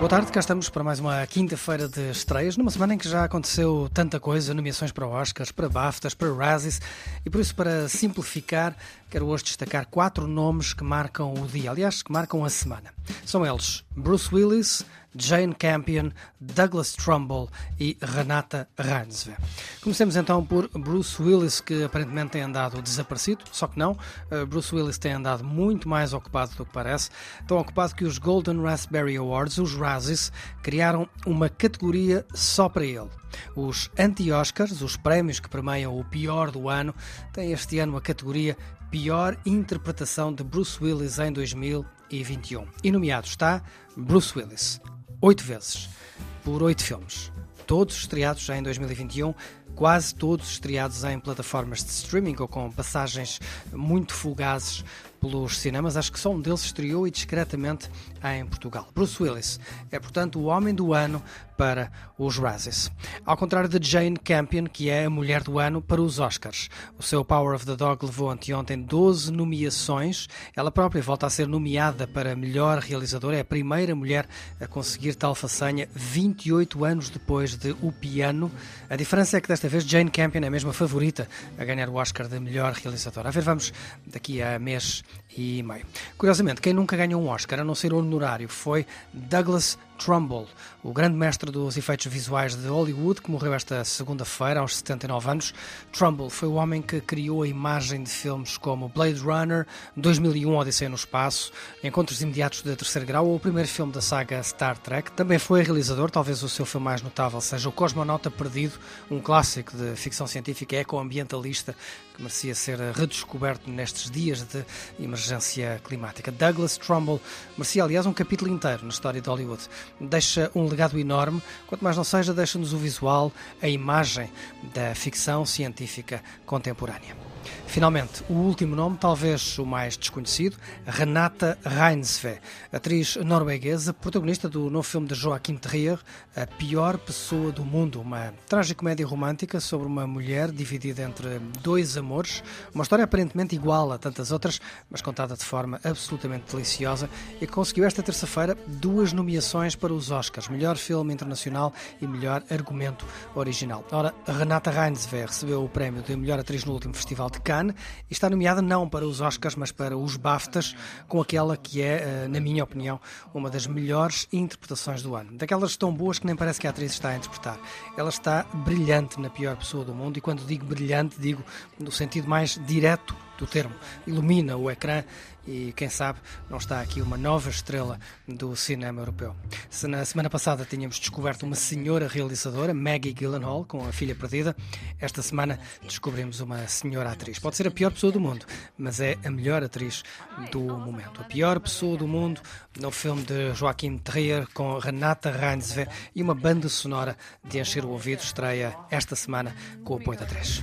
Boa tarde, cá estamos para mais uma quinta-feira de estreias, numa semana em que já aconteceu tanta coisa, nomeações para Oscars, para BAFTAs, para Razzies, e por isso, para simplificar, quero hoje destacar quatro nomes que marcam o dia, aliás, que marcam a semana. São eles Bruce Willis, Jane Campion, Douglas Trumbull e Renata Reinsve. Comecemos então por Bruce Willis, que aparentemente tem andado desaparecido, só que não. Uh, Bruce Willis tem andado muito mais ocupado do que parece. Tão ocupado que os Golden Raspberry Awards, os Razzies, criaram uma categoria só para ele. Os anti-Oscars, os prémios que premiam o pior do ano, têm este ano a categoria Pior Interpretação de Bruce Willis em 2021. E nomeado está Bruce Willis oito vezes, por oito filmes. Todos estreados em 2021, quase todos estreados em plataformas de streaming ou com passagens muito fugazes pelos cinemas. Acho que só um deles estreou e discretamente em Portugal. Bruce Willis é, portanto, o homem do ano para os Razzies. Ao contrário de Jane Campion, que é a mulher do ano para os Oscars. O seu Power of the Dog levou anteontem 12 nomeações. Ela própria volta a ser nomeada para melhor realizadora. É a primeira mulher a conseguir tal façanha 28 anos depois de O Piano. A diferença é que desta vez Jane Campion é a mesma favorita a ganhar o Oscar de melhor realizadora. A ver, vamos daqui a mês e meio. Curiosamente, quem nunca ganhou um Oscar, a não ser honorário, foi Douglas Trumbull, o grande mestre dos efeitos visuais de Hollywood, que morreu esta segunda-feira, aos 79 anos. Trumbull foi o homem que criou a imagem de filmes como Blade Runner, 2001 Odisseia no Espaço, Encontros Imediatos de Terceiro Grau ou o primeiro filme da saga Star Trek. Também foi realizador, talvez o seu filme mais notável seja O Cosmonauta Perdido, um clássico de ficção científica ecoambientalista que merecia ser redescoberto nestes dias de emergência climática. Douglas Trumbull merecia, aliás, um capítulo inteiro na história de Hollywood deixa um legado enorme, quanto mais não seja, deixa-nos o visual, a imagem da ficção científica contemporânea. Finalmente, o último nome, talvez o mais desconhecido, Renata Reinsve, atriz norueguesa, protagonista do novo filme de Joaquim Trier, A Pior Pessoa do Mundo, uma tragicomédia romântica sobre uma mulher dividida entre dois amores, uma história aparentemente igual a tantas outras, mas contada de forma absolutamente deliciosa e conseguiu esta terça-feira duas nomeações para os Oscars, melhor filme internacional e melhor argumento original. Ora, Renata Reinsve recebeu o prémio de melhor atriz no último festival de Cannes e está nomeada não para os Oscars, mas para os BAFTAs, com aquela que é, na minha opinião, uma das melhores interpretações do ano. Daquelas tão boas que nem parece que a atriz está a interpretar. Ela está brilhante na pior pessoa do mundo, e quando digo brilhante, digo no sentido mais direto do termo. Ilumina o ecrã e, quem sabe, não está aqui uma nova estrela do cinema europeu. Se na semana passada tínhamos descoberto uma senhora realizadora, Maggie Gyllenhaal, com a filha perdida, esta semana descobrimos uma senhora atriz. Pode ser a pior pessoa do mundo, mas é a melhor atriz do momento. A pior pessoa do mundo no filme de Joaquim Trier com Renata Reinsve e uma banda sonora de encher o ouvido estreia esta semana com o apoio da 3.